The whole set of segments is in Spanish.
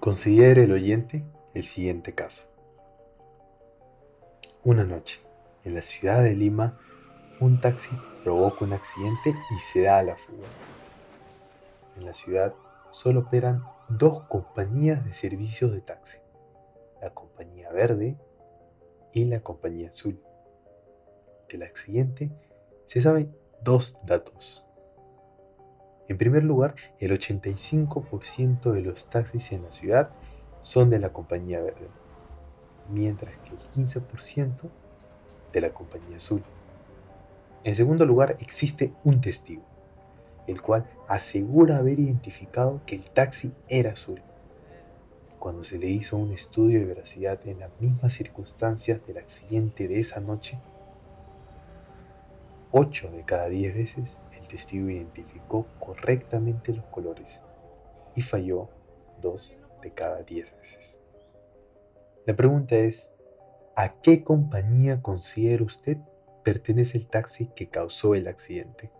Considere el oyente el siguiente caso. Una noche, en la ciudad de Lima, un taxi provoca un accidente y se da a la fuga. En la ciudad solo operan dos compañías de servicios de taxi, la compañía verde y la compañía azul. Del accidente se saben dos datos. En primer lugar, el 85% de los taxis en la ciudad son de la compañía verde, mientras que el 15% de la compañía azul. En segundo lugar, existe un testigo, el cual asegura haber identificado que el taxi era azul. Cuando se le hizo un estudio de veracidad en las mismas circunstancias del accidente de esa noche, 8 de cada 10 veces el testigo identificó correctamente los colores y falló 2 de cada 10 veces. La pregunta es, ¿a qué compañía considera usted pertenece el taxi que causó el accidente?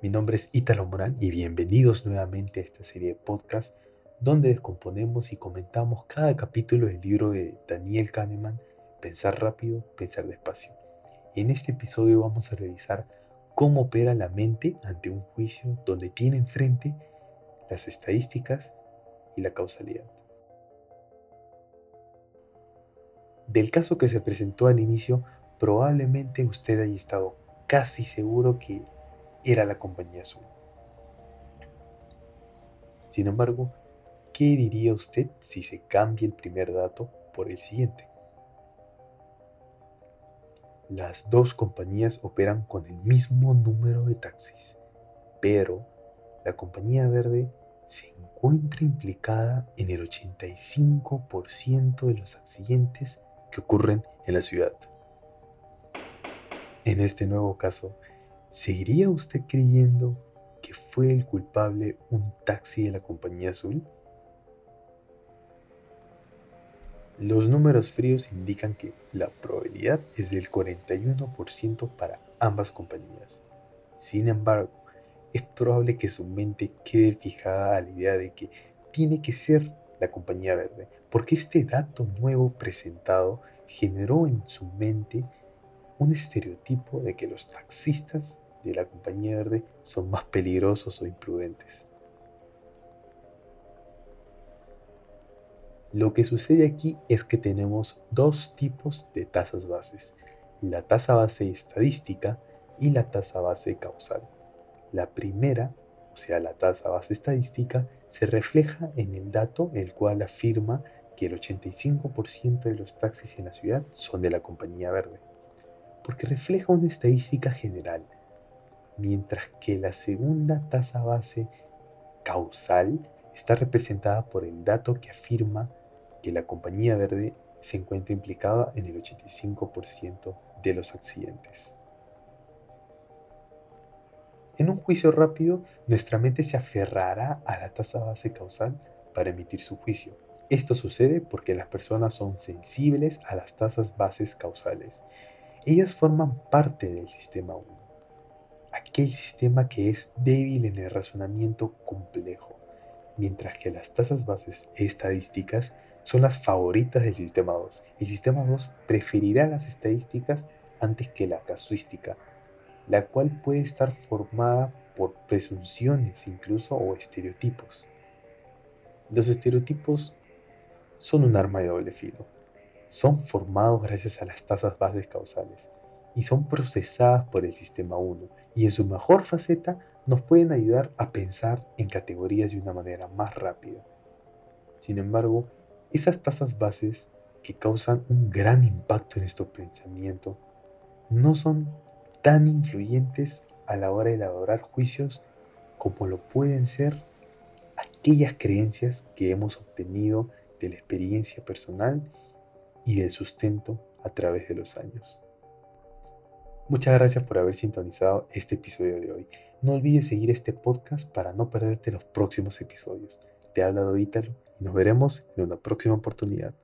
Mi nombre es Italo Morán y bienvenidos nuevamente a esta serie de podcast donde descomponemos y comentamos cada capítulo del libro de Daniel Kahneman Pensar rápido, pensar despacio. En este episodio vamos a revisar cómo opera la mente ante un juicio donde tiene enfrente las estadísticas y la causalidad. Del caso que se presentó al inicio, probablemente usted haya estado casi seguro que era la compañía azul. Sin embargo, ¿qué diría usted si se cambia el primer dato por el siguiente? Las dos compañías operan con el mismo número de taxis, pero la compañía verde se encuentra implicada en el 85% de los accidentes que ocurren en la ciudad. En este nuevo caso, ¿seguiría usted creyendo que fue el culpable un taxi de la compañía azul? Los números fríos indican que la probabilidad es del 41% para ambas compañías. Sin embargo, es probable que su mente quede fijada a la idea de que tiene que ser la compañía verde, porque este dato nuevo presentado generó en su mente un estereotipo de que los taxistas de la compañía verde son más peligrosos o imprudentes. Lo que sucede aquí es que tenemos dos tipos de tasas bases, la tasa base estadística y la tasa base causal. La primera, o sea, la tasa base estadística, se refleja en el dato el cual afirma que el 85% de los taxis en la ciudad son de la compañía verde, porque refleja una estadística general, mientras que la segunda tasa base causal está representada por el dato que afirma que la compañía verde se encuentra implicada en el 85% de los accidentes. En un juicio rápido, nuestra mente se aferrará a la tasa base causal para emitir su juicio. Esto sucede porque las personas son sensibles a las tasas bases causales. Ellas forman parte del sistema 1, aquel sistema que es débil en el razonamiento complejo, mientras que las tasas bases estadísticas son las favoritas del sistema 2. El sistema 2 preferirá las estadísticas antes que la casuística, la cual puede estar formada por presunciones incluso o estereotipos. Los estereotipos son un arma de doble filo. Son formados gracias a las tasas bases causales y son procesadas por el sistema 1 y en su mejor faceta nos pueden ayudar a pensar en categorías de una manera más rápida. Sin embargo, esas tasas bases que causan un gran impacto en nuestro pensamiento no son tan influyentes a la hora de elaborar juicios como lo pueden ser aquellas creencias que hemos obtenido de la experiencia personal y del sustento a través de los años. Muchas gracias por haber sintonizado este episodio de hoy. No olvides seguir este podcast para no perderte los próximos episodios. Te ha hablado Ítalo y nos veremos en una próxima oportunidad.